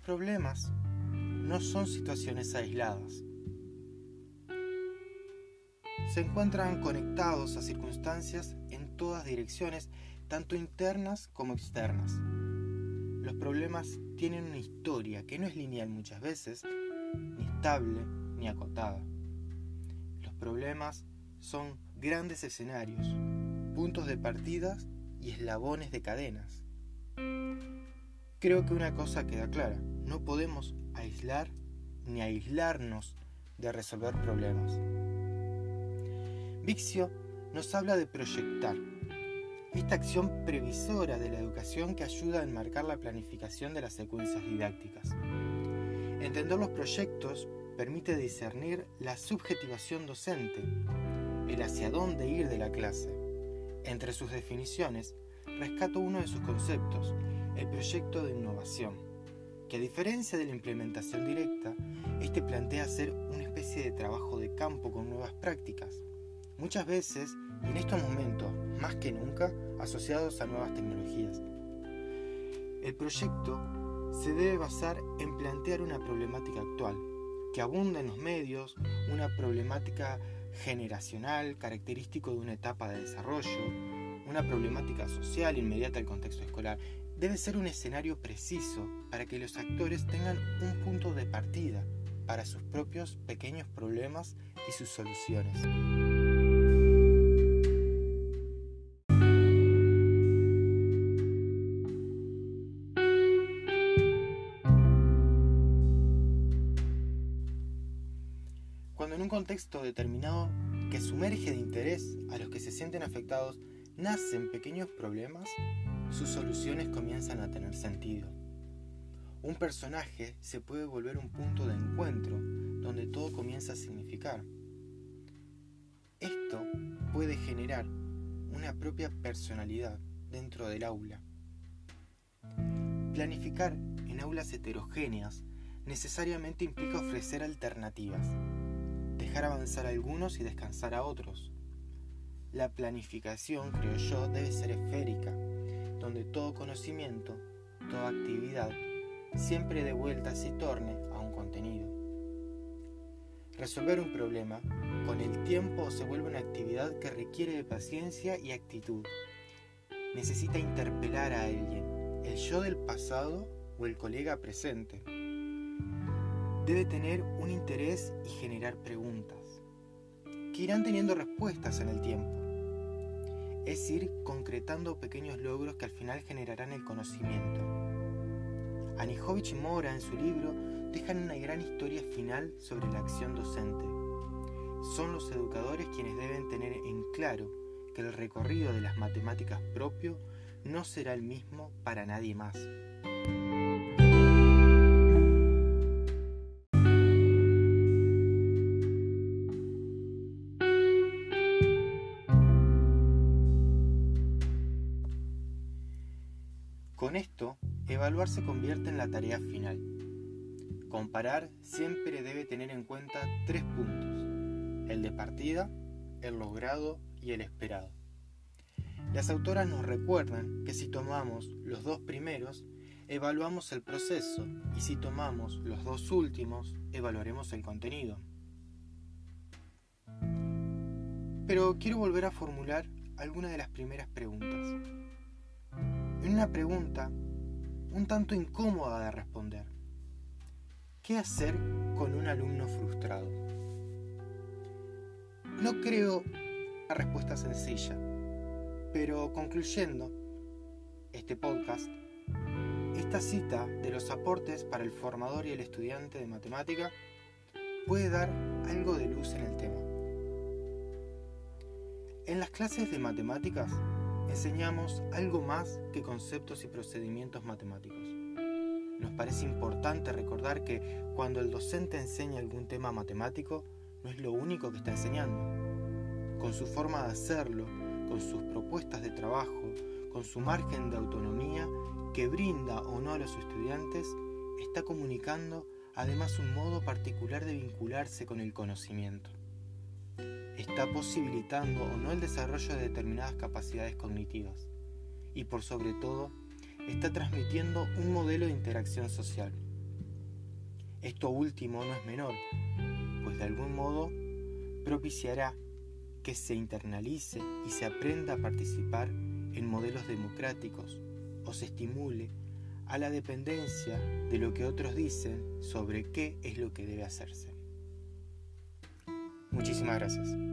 problemas no son situaciones aisladas. Se encuentran conectados a circunstancias en todas direcciones, tanto internas como externas. Los problemas tienen una historia que no es lineal muchas veces, ni estable, ni acotada. Los problemas son grandes escenarios, puntos de partidas y eslabones de cadenas. Creo que una cosa queda clara, no podemos aislar ni aislarnos de resolver problemas. Vixio nos habla de proyectar, esta acción previsora de la educación que ayuda a enmarcar la planificación de las secuencias didácticas. Entender los proyectos permite discernir la subjetivación docente, el hacia dónde ir de la clase. Entre sus definiciones, rescato uno de sus conceptos, el proyecto de innovación, que a diferencia de la implementación directa, este plantea hacer una especie de trabajo de campo con nuevas prácticas, muchas veces, en estos momentos más que nunca, asociados a nuevas tecnologías. El proyecto se debe basar en plantear una problemática actual, que abunda en los medios, una problemática generacional, característico de una etapa de desarrollo, una problemática social inmediata al contexto escolar, debe ser un escenario preciso para que los actores tengan un punto de partida para sus propios pequeños problemas y sus soluciones. Cuando en un contexto determinado que sumerge de interés a los que se sienten afectados nacen pequeños problemas, sus soluciones comienzan a tener sentido. Un personaje se puede volver un punto de encuentro donde todo comienza a significar. Esto puede generar una propia personalidad dentro del aula. Planificar en aulas heterogéneas necesariamente implica ofrecer alternativas, dejar avanzar a algunos y descansar a otros. La planificación, creo yo, debe ser esférica, donde todo conocimiento, toda actividad, siempre de vuelta se torne a un contenido. Resolver un problema con el tiempo se vuelve una actividad que requiere de paciencia y actitud. Necesita interpelar a alguien, el yo del pasado o el colega presente. Debe tener un interés y generar preguntas, que irán teniendo respuestas en el tiempo. Es ir concretando pequeños logros que al final generarán el conocimiento. Anijovic y Mora en su libro dejan una gran historia final sobre la acción docente. Son los educadores quienes deben tener en claro que el recorrido de las matemáticas propio no será el mismo para nadie más. Con esto, evaluar se convierte en la tarea final. Comparar siempre debe tener en cuenta tres puntos, el de partida, el logrado y el esperado. Las autoras nos recuerdan que si tomamos los dos primeros, evaluamos el proceso y si tomamos los dos últimos, evaluaremos el contenido. Pero quiero volver a formular algunas de las primeras preguntas. En una pregunta un tanto incómoda de responder. ¿Qué hacer con un alumno frustrado? No creo una respuesta sencilla, pero concluyendo este podcast, esta cita de los aportes para el formador y el estudiante de matemática puede dar algo de luz en el tema. En las clases de matemáticas enseñamos algo más que conceptos y procedimientos matemáticos. Nos parece importante recordar que cuando el docente enseña algún tema matemático, no es lo único que está enseñando. Con su forma de hacerlo, con sus propuestas de trabajo, con su margen de autonomía que brinda o no a los estudiantes, está comunicando además un modo particular de vincularse con el conocimiento está posibilitando o no el desarrollo de determinadas capacidades cognitivas y por sobre todo está transmitiendo un modelo de interacción social. Esto último no es menor, pues de algún modo propiciará que se internalice y se aprenda a participar en modelos democráticos o se estimule a la dependencia de lo que otros dicen sobre qué es lo que debe hacerse. Muchísimas gracias.